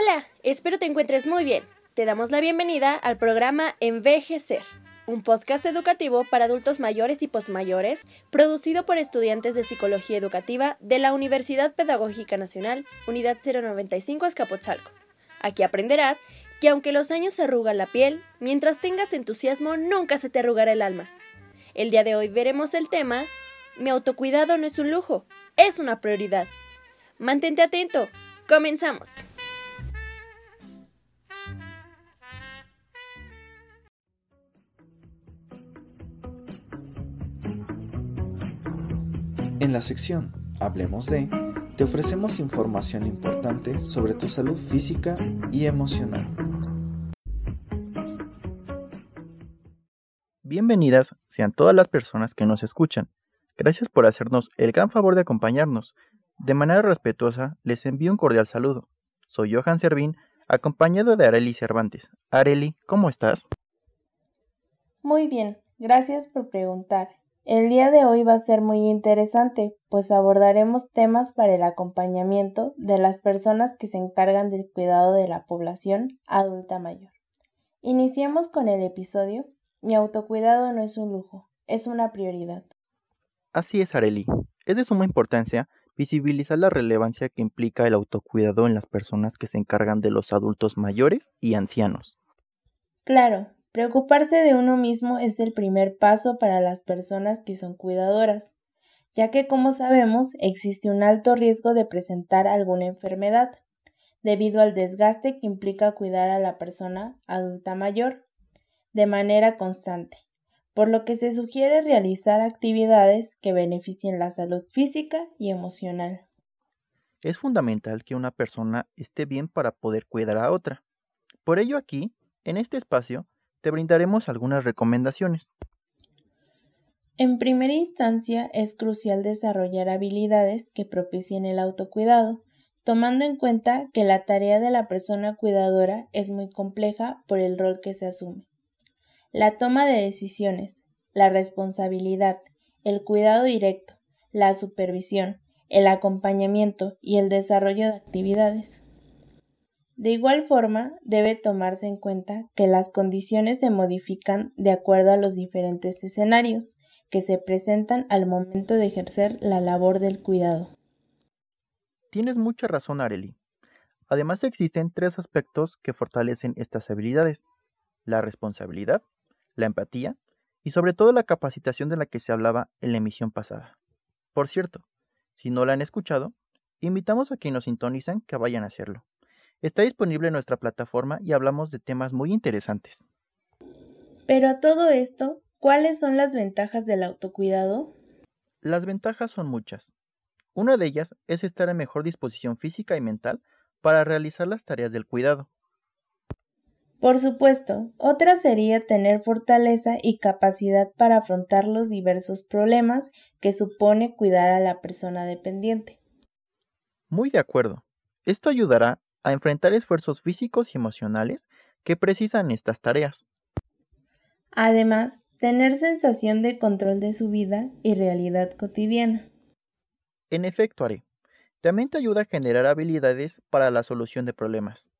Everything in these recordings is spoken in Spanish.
Hola, espero te encuentres muy bien. Te damos la bienvenida al programa Envejecer, un podcast educativo para adultos mayores y postmayores, producido por estudiantes de Psicología Educativa de la Universidad Pedagógica Nacional, Unidad 095 Escapotzalco. Aquí aprenderás que aunque los años se arrugan la piel, mientras tengas entusiasmo nunca se te arrugará el alma. El día de hoy veremos el tema Mi autocuidado no es un lujo, es una prioridad. Mantente atento, comenzamos. En la sección Hablemos de, te ofrecemos información importante sobre tu salud física y emocional. Bienvenidas sean todas las personas que nos escuchan. Gracias por hacernos el gran favor de acompañarnos. De manera respetuosa, les envío un cordial saludo. Soy Johan Servín, acompañado de Areli Cervantes. Areli, ¿cómo estás? Muy bien, gracias por preguntar. El día de hoy va a ser muy interesante, pues abordaremos temas para el acompañamiento de las personas que se encargan del cuidado de la población adulta mayor. Iniciemos con el episodio Mi autocuidado no es un lujo, es una prioridad. Así es, Areli. Es de suma importancia visibilizar la relevancia que implica el autocuidado en las personas que se encargan de los adultos mayores y ancianos. Claro, Preocuparse de uno mismo es el primer paso para las personas que son cuidadoras, ya que como sabemos existe un alto riesgo de presentar alguna enfermedad, debido al desgaste que implica cuidar a la persona adulta mayor de manera constante, por lo que se sugiere realizar actividades que beneficien la salud física y emocional. Es fundamental que una persona esté bien para poder cuidar a otra. Por ello aquí, en este espacio, te brindaremos algunas recomendaciones. En primera instancia, es crucial desarrollar habilidades que propicien el autocuidado, tomando en cuenta que la tarea de la persona cuidadora es muy compleja por el rol que se asume. La toma de decisiones, la responsabilidad, el cuidado directo, la supervisión, el acompañamiento y el desarrollo de actividades. De igual forma, debe tomarse en cuenta que las condiciones se modifican de acuerdo a los diferentes escenarios que se presentan al momento de ejercer la labor del cuidado. Tienes mucha razón, Areli. Además existen tres aspectos que fortalecen estas habilidades. La responsabilidad, la empatía y sobre todo la capacitación de la que se hablaba en la emisión pasada. Por cierto, si no la han escuchado, invitamos a quienes nos sintonizan que vayan a hacerlo. Está disponible en nuestra plataforma y hablamos de temas muy interesantes. Pero a todo esto, ¿cuáles son las ventajas del autocuidado? Las ventajas son muchas. Una de ellas es estar en mejor disposición física y mental para realizar las tareas del cuidado. Por supuesto, otra sería tener fortaleza y capacidad para afrontar los diversos problemas que supone cuidar a la persona dependiente. Muy de acuerdo. Esto ayudará a enfrentar esfuerzos físicos y emocionales que precisan estas tareas. Además, tener sensación de control de su vida y realidad cotidiana. En efecto, Are, también te ayuda a generar habilidades para la solución de problemas.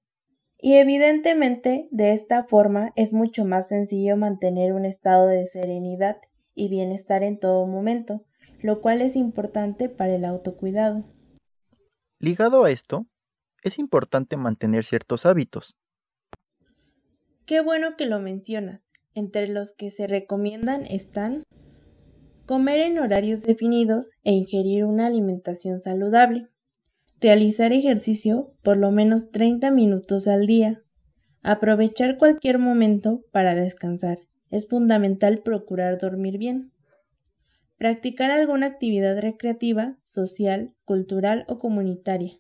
Y evidentemente, de esta forma es mucho más sencillo mantener un estado de serenidad y bienestar en todo momento, lo cual es importante para el autocuidado. Ligado a esto, es importante mantener ciertos hábitos. Qué bueno que lo mencionas. Entre los que se recomiendan están comer en horarios definidos e ingerir una alimentación saludable, realizar ejercicio por lo menos 30 minutos al día, aprovechar cualquier momento para descansar. Es fundamental procurar dormir bien. Practicar alguna actividad recreativa, social, cultural o comunitaria.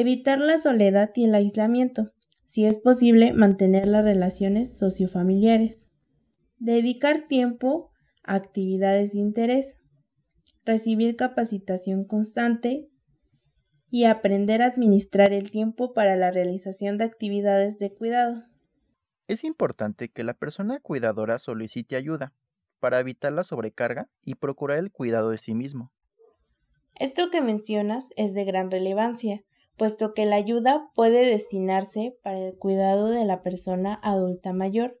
Evitar la soledad y el aislamiento. Si es posible, mantener las relaciones sociofamiliares. Dedicar tiempo a actividades de interés. Recibir capacitación constante y aprender a administrar el tiempo para la realización de actividades de cuidado. Es importante que la persona cuidadora solicite ayuda para evitar la sobrecarga y procurar el cuidado de sí mismo. Esto que mencionas es de gran relevancia, puesto que la ayuda puede destinarse para el cuidado de la persona adulta mayor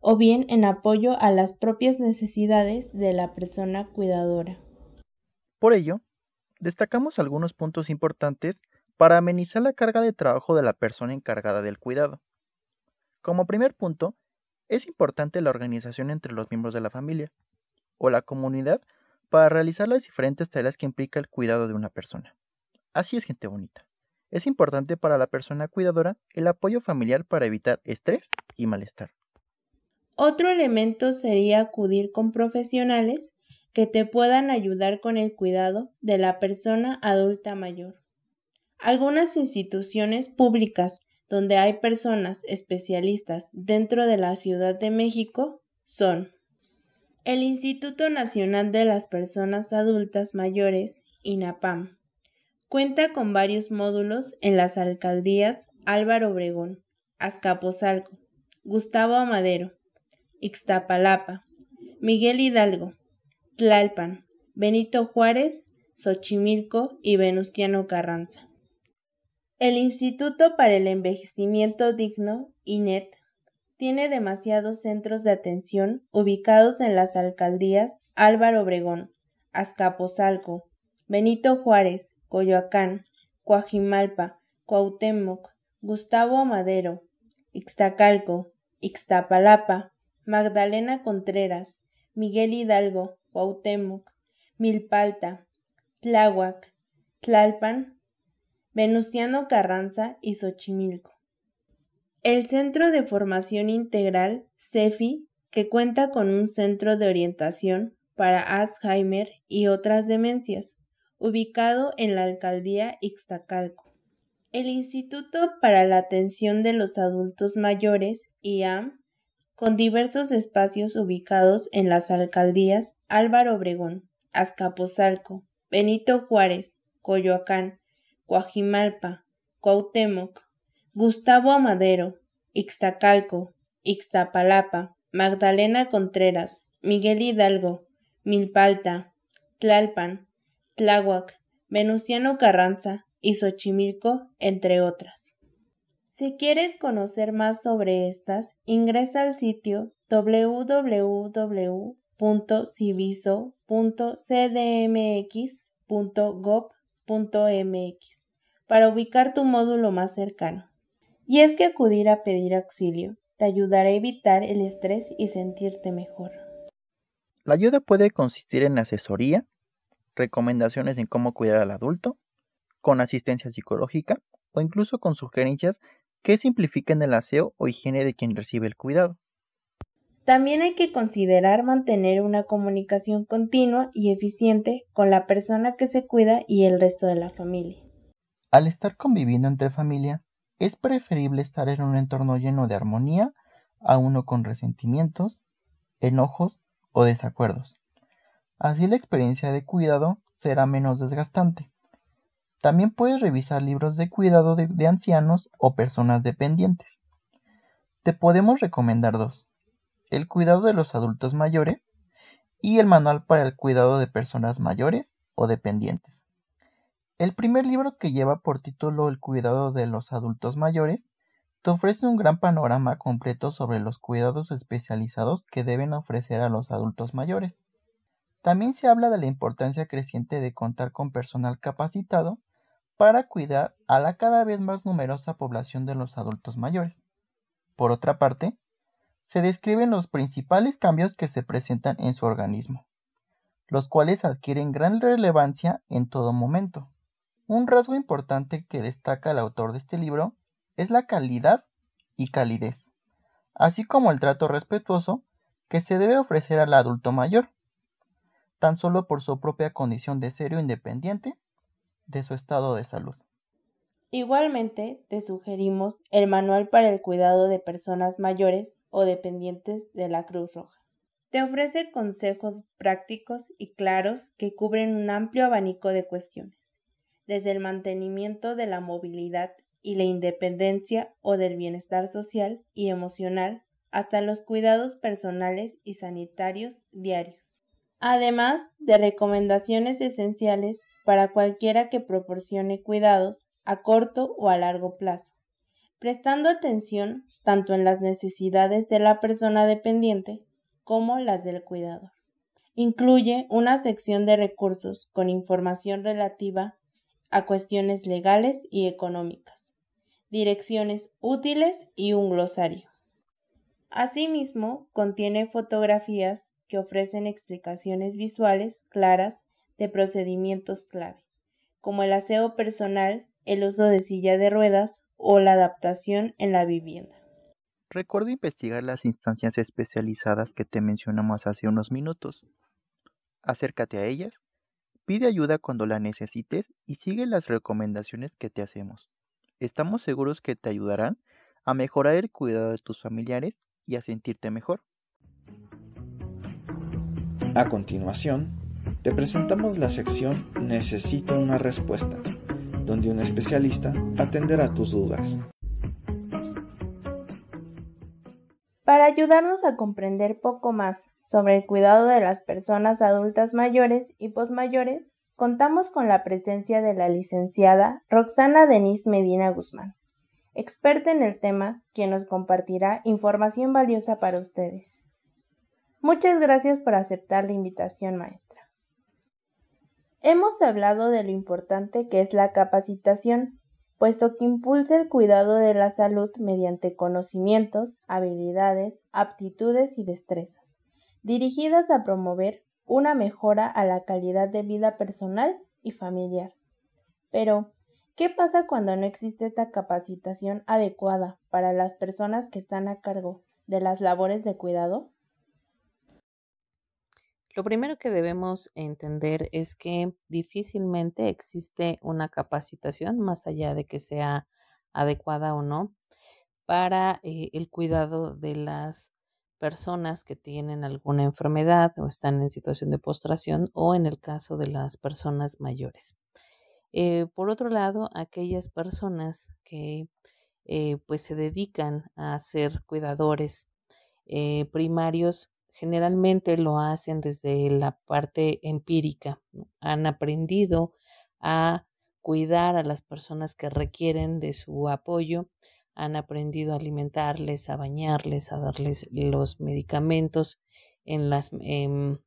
o bien en apoyo a las propias necesidades de la persona cuidadora. Por ello, destacamos algunos puntos importantes para amenizar la carga de trabajo de la persona encargada del cuidado. Como primer punto, es importante la organización entre los miembros de la familia o la comunidad para realizar las diferentes tareas que implica el cuidado de una persona. Así es, gente bonita. Es importante para la persona cuidadora el apoyo familiar para evitar estrés y malestar. Otro elemento sería acudir con profesionales que te puedan ayudar con el cuidado de la persona adulta mayor. Algunas instituciones públicas donde hay personas especialistas dentro de la Ciudad de México son el Instituto Nacional de las Personas Adultas Mayores, INAPAM. Cuenta con varios módulos en las alcaldías Álvaro Obregón, Azcapotzalco, Gustavo Amadero, Ixtapalapa, Miguel Hidalgo, Tlalpan, Benito Juárez, Xochimilco y Venustiano Carranza. El Instituto para el Envejecimiento Digno, INET, tiene demasiados centros de atención ubicados en las alcaldías Álvaro Obregón, Azcapotzalco, Benito Juárez, Coyoacán, Coajimalpa, Cuauhtémoc, Gustavo Amadero, Ixtacalco, Ixtapalapa, Magdalena Contreras, Miguel Hidalgo, Cuauhtémoc, Milpalta, Tláhuac, Tlalpan, Venustiano Carranza y Xochimilco. El Centro de Formación Integral, CEFI, que cuenta con un centro de orientación para Alzheimer y otras demencias, ubicado en la alcaldía Ixtacalco. El Instituto para la Atención de los Adultos Mayores, IAM, con diversos espacios ubicados en las alcaldías Álvaro Obregón, Azcapotzalco, Benito Juárez, Coyoacán, Coajimalpa, Cuauhtémoc, Gustavo Amadero, Ixtacalco, Ixtapalapa, Magdalena Contreras, Miguel Hidalgo, Milpalta, Tlalpan, Tláhuac, Venustiano Carranza y Xochimilco, entre otras. Si quieres conocer más sobre estas, ingresa al sitio www.civiso.cdmx.gov.mx para ubicar tu módulo más cercano. Y es que acudir a pedir auxilio te ayudará a evitar el estrés y sentirte mejor. La ayuda puede consistir en asesoría, recomendaciones en cómo cuidar al adulto, con asistencia psicológica o incluso con sugerencias que simplifiquen el aseo o higiene de quien recibe el cuidado. También hay que considerar mantener una comunicación continua y eficiente con la persona que se cuida y el resto de la familia. Al estar conviviendo entre familia, es preferible estar en un entorno lleno de armonía a uno con resentimientos, enojos o desacuerdos. Así la experiencia de cuidado será menos desgastante. También puedes revisar libros de cuidado de, ancianos o personas dependientes. Te podemos recomendar dos. El cuidado de los adultos mayores y el manual para el cuidado de personas mayores o dependientes. El primer libro, que lleva por título El cuidado de los adultos mayores, te ofrece un gran panorama completo sobre los cuidados especializados que deben ofrecer a los adultos mayores. También se habla de la importancia creciente de contar con personal capacitado para cuidar a la cada vez más numerosa población de los adultos mayores. Por otra parte, se describen los principales cambios que se presentan en su organismo, los cuales adquieren gran relevancia en todo momento. Un rasgo importante que destaca el autor de este libro es la calidad y calidez, así como el trato respetuoso que se debe ofrecer al adulto mayor, tan solo por su propia condición de serio independiente de su estado de salud. Igualmente, te sugerimos el Manual para el Cuidado de Personas Mayores o Dependientes de la Cruz Roja. Te ofrece consejos prácticos y claros que cubren un amplio abanico de cuestiones desde el mantenimiento de la movilidad y la independencia o del bienestar social y emocional hasta los cuidados personales y sanitarios diarios. Además de recomendaciones esenciales para cualquiera que proporcione cuidados a corto o a largo plazo, prestando atención tanto en las necesidades de la persona dependiente como las del cuidador. Incluye una sección de recursos con información relativa a cuestiones legales y económicas, direcciones útiles y un glosario. Asimismo, contiene fotografías que ofrecen explicaciones visuales claras de procedimientos clave, como el aseo personal, el uso de silla de ruedas o la adaptación en la vivienda. Recuerda investigar las instancias especializadas que te mencionamos hace unos minutos. Acércate a ellas, pide ayuda cuando la necesites y sigue las recomendaciones que te hacemos. Estamos seguros que te ayudarán a mejorar el cuidado de tus familiares y a sentirte mejor. A continuación, te presentamos la sección Necesito una respuesta, donde un especialista atenderá tus dudas. Para ayudarnos a comprender poco más sobre el cuidado de las personas adultas mayores y posmayores, contamos con la presencia de la licenciada Roxana Denise Medina Guzmán, experta en el tema, quien nos compartirá información valiosa para ustedes. Muchas gracias por aceptar la invitación, maestra. Hemos hablado de lo importante que es la capacitación puesto que impulsa el cuidado de la salud mediante conocimientos, habilidades, aptitudes y destrezas, dirigidas a promover una mejora a la calidad de vida personal y familiar. Pero, ¿qué pasa cuando no existe esta capacitación adecuada para las personas que están a cargo de las labores de cuidado? Lo primero que debemos entender es que difícilmente existe una capacitación, más allá de que sea adecuada o no, para eh, el cuidado de las personas que tienen alguna enfermedad o están en situación de postración o en el caso de las personas mayores. Eh, por otro lado, aquellas personas que eh, pues se dedican a ser cuidadores primarios generalmente lo hacen desde la parte empírica. Han aprendido a cuidar a las personas que requieren de su apoyo, han aprendido a alimentarles, a bañarles, a darles los medicamentos em,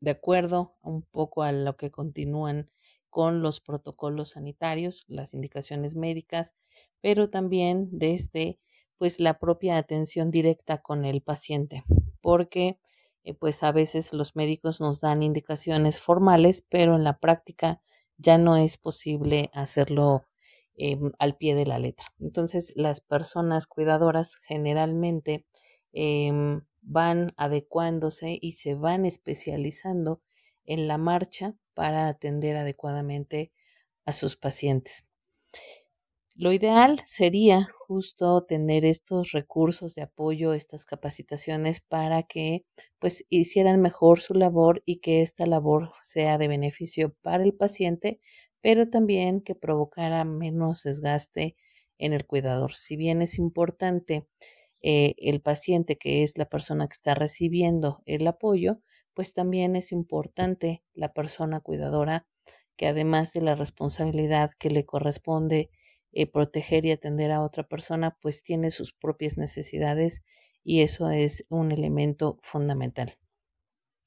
de acuerdo un poco a lo que continúan con los protocolos sanitarios, las indicaciones médicas, pero también desde pues la propia atención directa con el paciente porque eh, pues a veces los médicos nos dan indicaciones formales, pero en la práctica ya no es posible hacerlo em, al pie de la letra. Entonces, las personas cuidadoras generalmente em, van adecuándose y se van especializando en la marcha para atender adecuadamente a sus pacientes. Lo ideal sería justo tener estos recursos de apoyo, estas capacitaciones para que pues hicieran mejor su labor y que esta labor sea de beneficio para el paciente, pero también que provocara menos desgaste en el cuidador. Si bien es importante eh, el paciente, que es la persona que está recibiendo el apoyo, pues también es importante la persona cuidadora que además de la responsabilidad que le corresponde eh, proteger y atender a otra persona, pues tiene sus propias necesidades y eso es un elemento fundamental.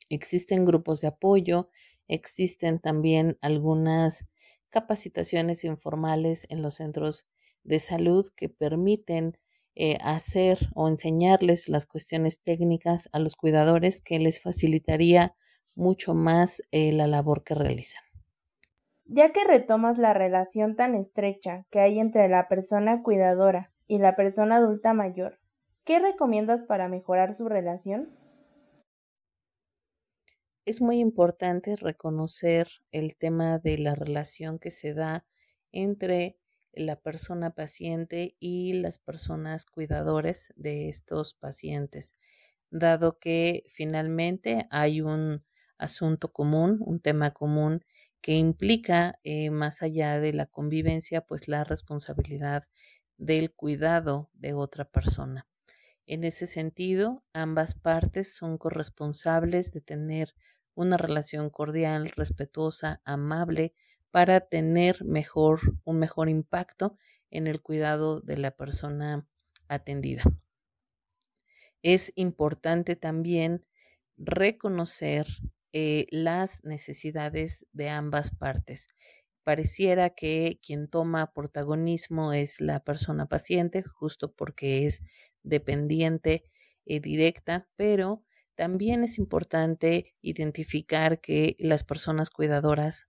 Existen grupos de apoyo, existen también algunas capacitaciones informales en los centros de salud que permiten eh, hacer o enseñarles las cuestiones técnicas a los cuidadores que les facilitaría mucho más eh, la labor que realizan. Ya que retomas la relación tan estrecha que hay entre la persona cuidadora y la persona adulta mayor, ¿qué recomiendas para mejorar su relación? Es muy importante reconocer el tema de la relación que se da entre la persona paciente y las personas cuidadores de estos pacientes, dado que finalmente hay un asunto común, un tema común que implica, eh, más allá de la convivencia, pues la responsabilidad del cuidado de otra persona. En ese sentido, ambas partes son corresponsables de tener una relación cordial, respetuosa, amable, para tener mejor, un mejor impacto en el cuidado de la persona atendida. Es importante también reconocer eh, las necesidades de ambas partes. Pareciera que quien toma protagonismo es la persona paciente, justo porque es dependiente y directa, pero también es importante identificar que las personas cuidadoras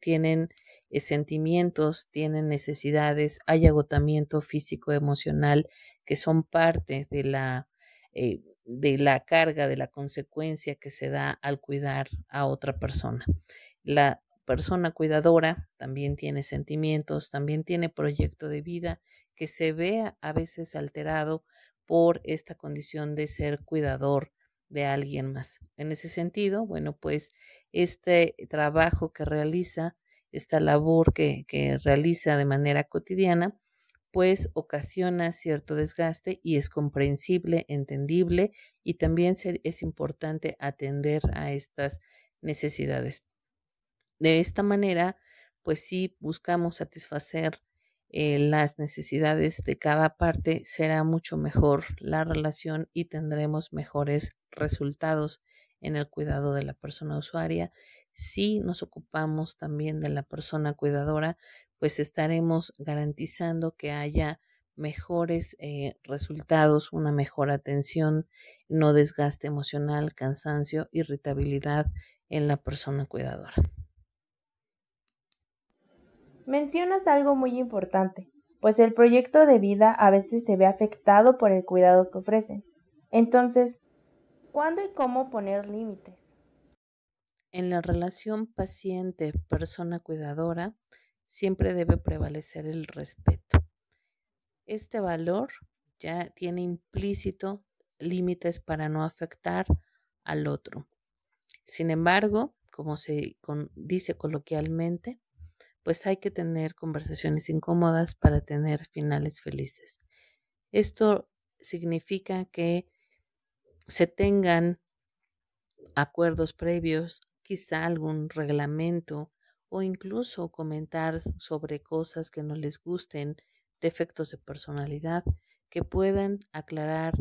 tienen eh, sentimientos, tienen necesidades, hay agotamiento físico, emocional, que son parte de la, eh, de la carga, de la consecuencia que se da al cuidar a otra persona. La persona cuidadora también tiene sentimientos, también tiene proyecto de vida que se ve a veces alterado por esta condición de ser cuidador de alguien más. En ese sentido, bueno, pues este trabajo que realiza, esta labor que, que realiza de manera cotidiana, pues ocasiona cierto desgaste y es comprensible, entendible y también es importante atender a estas necesidades. De esta manera, pues si buscamos satisfacer eh, las necesidades de cada parte, será mucho mejor la relación y tendremos mejores resultados en el cuidado de la persona usuaria. Si nos ocupamos también de la persona cuidadora, pues estaremos garantizando que haya mejores eh, resultados, una mejor atención, no desgaste emocional, cansancio, irritabilidad en la persona cuidadora. Mencionas algo muy importante, pues el proyecto de vida a veces se ve afectado por el cuidado que ofrecen. Entonces, ¿cuándo y cómo poner límites? En la relación paciente-persona cuidadora siempre debe prevalecer el respeto. Este valor ya tiene implícito límites para no afectar al otro. Sin embargo, como se dice coloquialmente, pues hay que tener conversaciones incómodas para tener finales felices. Esto significa que se tengan acuerdos previos, quizá algún reglamento o incluso comentar sobre cosas que no les gusten, defectos de personalidad, que puedan aclarar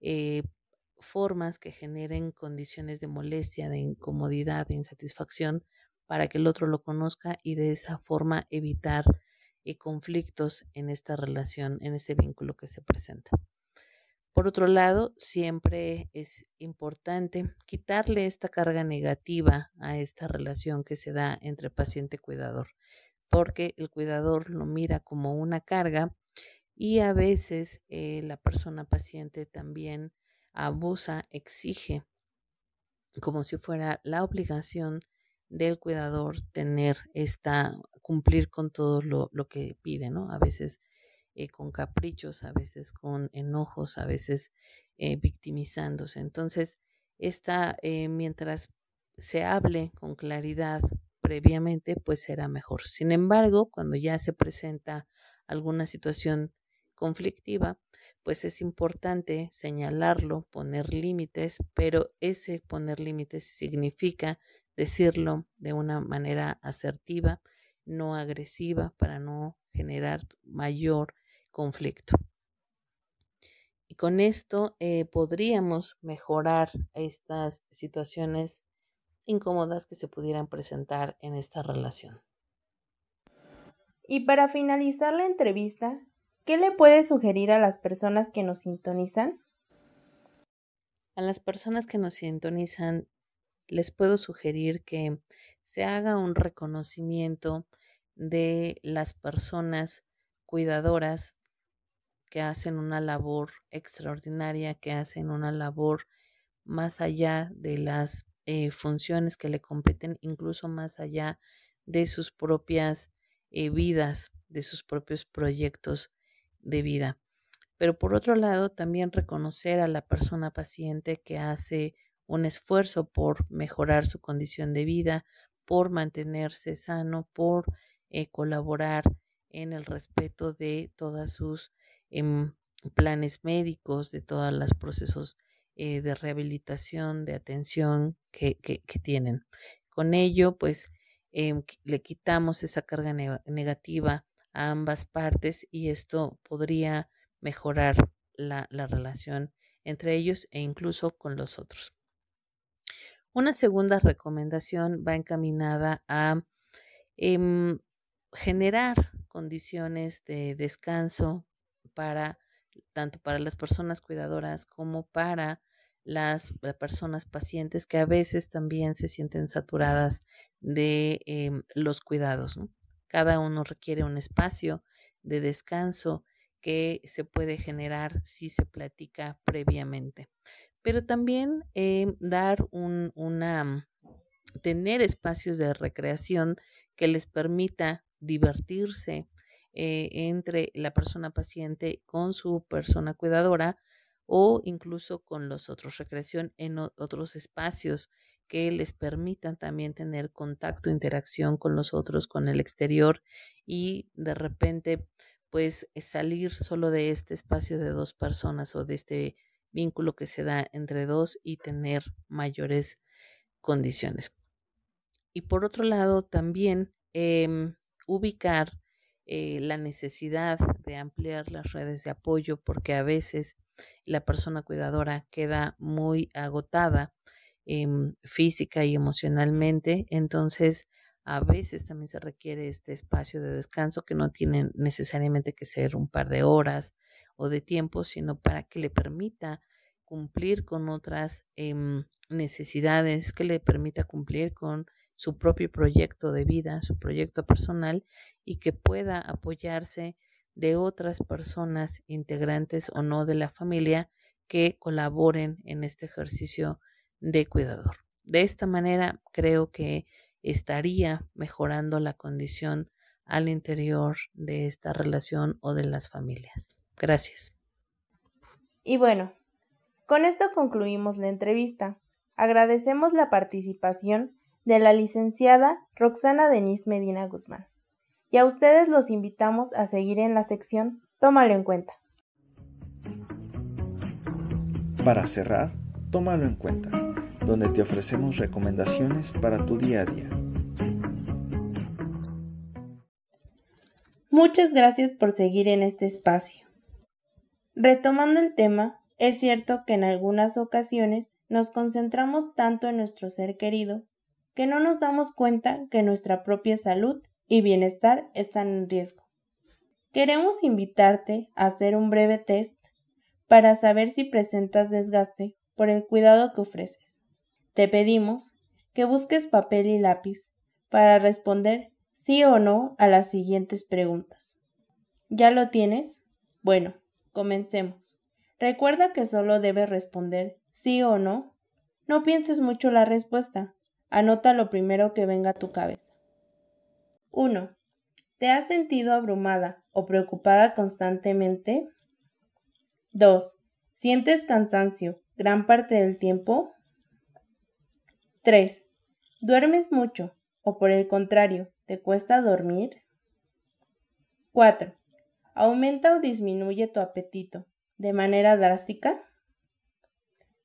eh, formas que generen condiciones de molestia, de incomodidad, de insatisfacción para que el otro lo conozca y de esa forma evitar eh, conflictos en esta relación, en este vínculo que se presenta. Por otro lado, siempre es importante quitarle esta carga negativa a esta relación que se da entre paciente y cuidador, porque el cuidador lo mira como una carga y a veces eh, la persona paciente también abusa, exige como si fuera la obligación del cuidador tener esta, cumplir con todo lo, que pide, ¿no? A veces eh, con caprichos, a veces con enojos, a veces eh, victimizándose. Entonces, esta, eh, mientras se hable con claridad previamente, pues será mejor. Sin embargo, cuando ya se presenta alguna situación conflictiva, pues es importante señalarlo, poner límites, pero ese poner límites significa decirlo de una manera asertiva, no agresiva, para no generar mayor conflicto. Y con esto eh, podríamos mejorar estas situaciones incómodas que se pudieran presentar en esta relación. Y para finalizar la entrevista, ¿qué le puede sugerir a las personas que nos sintonizan? A las personas que nos sintonizan les puedo sugerir que se haga un reconocimiento de las personas cuidadoras que hacen una labor extraordinaria, que hacen una labor más allá de las eh, funciones que le competen, incluso más allá de sus propias eh, vidas, de sus propios proyectos de vida. Pero por otro lado, también reconocer a la persona paciente que hace un esfuerzo por mejorar su condición de vida, por mantenerse sano, por eh, colaborar en el respeto de todos sus em, planes médicos, de todos los procesos eh, de rehabilitación, de atención que, que, tienen. Con ello, pues, em, le quitamos esa carga negativa a ambas partes y esto podría mejorar la, relación entre ellos e incluso con los otros. Una segunda recomendación va encaminada a em, generar condiciones de descanso para tanto para las personas cuidadoras como para las eh, personas pacientes que a veces también se sienten saturadas de em, los cuidados. Cada uno requiere un espacio de descanso que se puede generar si se platica previamente. Pero también em, dar un, una, tener espacios de recreación que les permita divertirse eh, entre la persona paciente con su persona cuidadora o incluso con los otros, recreación en otros espacios que les permitan también tener contacto, interacción con los otros, con el exterior y de repente pues salir solo de este espacio de dos personas o de este vínculo que se da entre dos y tener mayores condiciones. Y por otro lado, también em, ubicar eh, la necesidad de ampliar las redes de apoyo porque a veces la persona cuidadora queda muy agotada em, física y emocionalmente, entonces a veces también se requiere este espacio de descanso que no tiene necesariamente que ser un par de horas o de tiempo, sino para que le permita cumplir con otras em, necesidades, que le permita cumplir con su propio proyecto de vida, su proyecto personal y que pueda apoyarse de otras personas integrantes o no de la familia que colaboren en este ejercicio de cuidador. De esta manera creo que estaría mejorando la condición al interior de esta relación o de las familias. Gracias. Y bueno, con esto concluimos la entrevista. Agradecemos la participación de la licenciada Roxana Denise Medina Guzmán. Y a ustedes los invitamos a seguir en la sección Tómalo en cuenta. Para cerrar, tómalo en cuenta, donde te ofrecemos recomendaciones para tu día a día. Muchas gracias por seguir en este espacio. Retomando el tema, es cierto que en algunas ocasiones nos concentramos tanto en nuestro ser querido que no nos damos cuenta que nuestra propia salud y bienestar están en riesgo. Queremos invitarte a hacer un breve test para saber si presentas desgaste por el cuidado que ofreces. Te pedimos que busques papel y lápiz para responder sí o no a las siguientes preguntas. ¿Ya lo tienes? Bueno, comencemos. Recuerda que solo debes responder sí o no. No pienses mucho la respuesta. Anota lo primero que venga a tu cabeza. 1. ¿Te has sentido abrumada o preocupada constantemente? 2. ¿Sientes cansancio gran parte del tiempo? 3. ¿Duermes mucho o por el contrario, te cuesta dormir? 4. ¿Aumenta o disminuye tu apetito de manera drástica?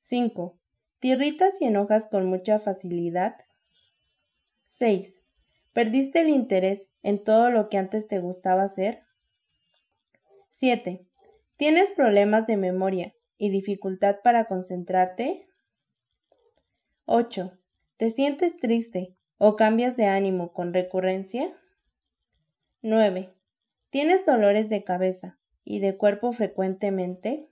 5. ¿Te irritas y enojas con mucha facilidad? 6. ¿Perdiste el interés en todo lo que antes te gustaba hacer? 7. ¿Tienes problemas de memoria y dificultad para concentrarte? 8. ¿Te sientes triste o cambias de ánimo con recurrencia? 9. ¿Tienes dolores de cabeza y de cuerpo frecuentemente?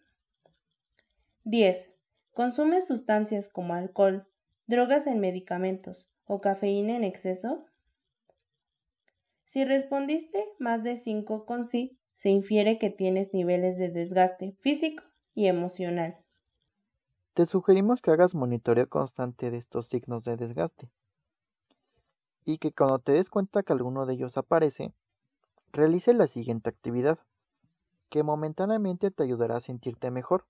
10. ¿Consumes sustancias como alcohol, drogas en medicamentos o cafeína en exceso? Si respondiste más de 5 con sí, se infiere que tienes niveles de desgaste físico y emocional. Te sugerimos que hagas monitoreo constante de estos signos de desgaste y que cuando te des cuenta que alguno de ellos aparece, realice la siguiente actividad, que momentáneamente te ayudará a sentirte mejor.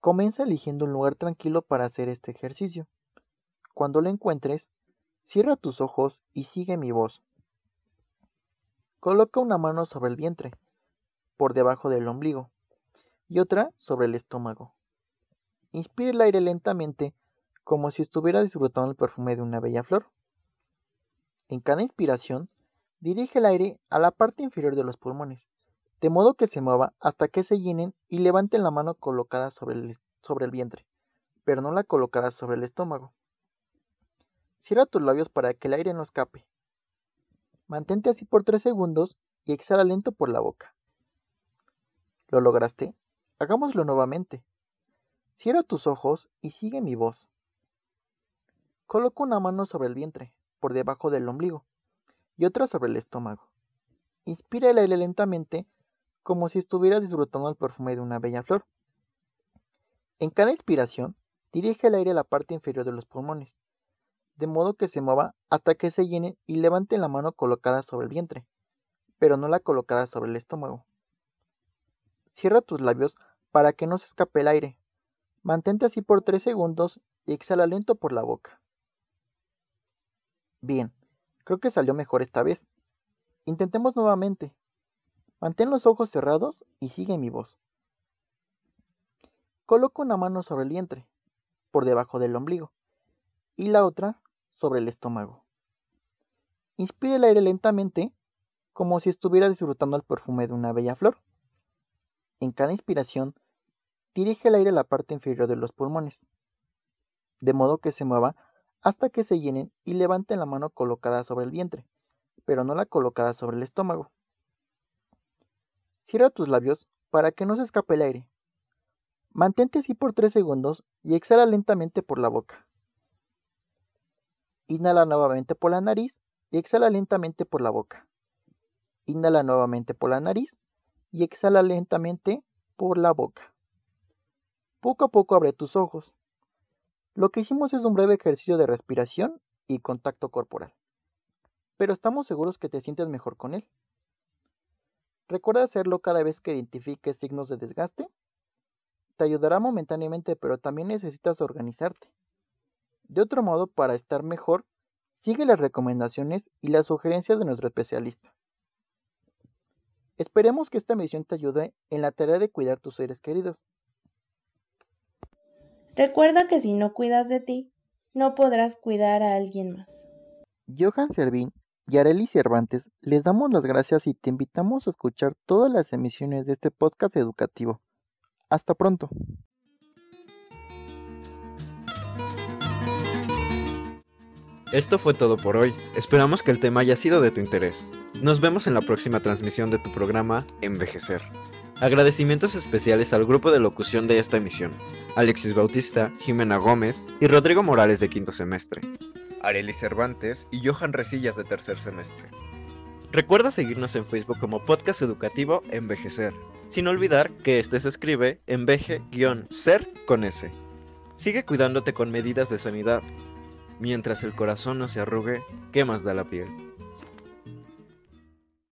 Comienza eligiendo un lugar tranquilo para hacer este ejercicio. Cuando lo encuentres, cierra tus ojos y sigue mi voz. Coloca una mano sobre el vientre, por debajo del ombligo, y otra sobre el estómago. Inspira el aire lentamente, como si estuviera disfrutando el perfume de una bella flor. En cada inspiración, dirige el aire a la parte inferior de los pulmones, de modo que se mueva hasta que se llenen y levanten la mano colocada sobre el, sobre el vientre, pero no la colocada sobre el estómago. Cierra tus labios para que el aire no escape. Mantente así por 3 segundos y exhala lento por la boca. ¿Lo lograste? Hagámoslo nuevamente. Cierra tus ojos y sigue mi voz. Coloca una mano sobre el vientre, por debajo del ombligo, y otra sobre el estómago. Inspira el aire lentamente, como si estuvieras disfrutando el perfume de una bella flor. En cada inspiración, dirige el aire a la parte inferior de los pulmones, de modo que se mueva hasta que se llene y levante la mano colocada sobre el vientre, pero no la colocada sobre el estómago. Cierra tus labios para que no se escape el aire. Mantente así por 3 segundos y exhala lento por la boca. Bien, creo que salió mejor esta vez. Intentemos nuevamente. Mantén los ojos cerrados y sigue mi voz. Coloca una mano sobre el vientre, por debajo del ombligo, y la otra sobre el estómago. Inspira el aire lentamente, como si estuviera disfrutando el perfume de una bella flor. En cada inspiración, dirige el aire a la parte inferior de los pulmones, de modo que se mueva hasta que se llenen y levanten la mano colocada sobre el vientre, pero no la colocada sobre el estómago. Cierra tus labios para que no se escape el aire. Mantente así por 3 segundos y exhala lentamente por la boca. Inhala nuevamente por la nariz y exhala lentamente por la boca. Inhala nuevamente por la nariz y exhala lentamente por la boca. Poco a poco abre tus ojos. Lo que hicimos es un breve ejercicio de respiración y contacto corporal. Pero estamos seguros que te sientes mejor con él. Recuerda hacerlo cada vez que identifiques signos de desgaste. Te ayudará momentáneamente, pero también necesitas organizarte. De otro modo, para estar mejor, sigue las recomendaciones y las sugerencias de nuestro especialista. Esperemos que esta misión te ayude en la tarea de cuidar tus seres queridos. Recuerda que si no cuidas de ti, no podrás cuidar a alguien más. Johan Servín y Arely Cervantes les damos las gracias y te invitamos a escuchar todas las emisiones de este podcast educativo. Hasta pronto. Esto fue todo por hoy. Esperamos que el tema haya sido de tu interés. Nos vemos en la próxima transmisión de tu programa Envejecer. Agradecimientos especiales al grupo de locución de esta emisión, Alexis Bautista, Jimena Gómez y Rodrigo Morales de quinto semestre, Arely Cervantes y Johan Resillas de tercer semestre. Recuerda seguirnos en Facebook como Podcast Educativo Envejecer, sin olvidar que este se escribe enveje-ser con S. Sigue cuidándote con medidas de sanidad. Mientras el corazón no se arrugue, ¿qué más da la piel?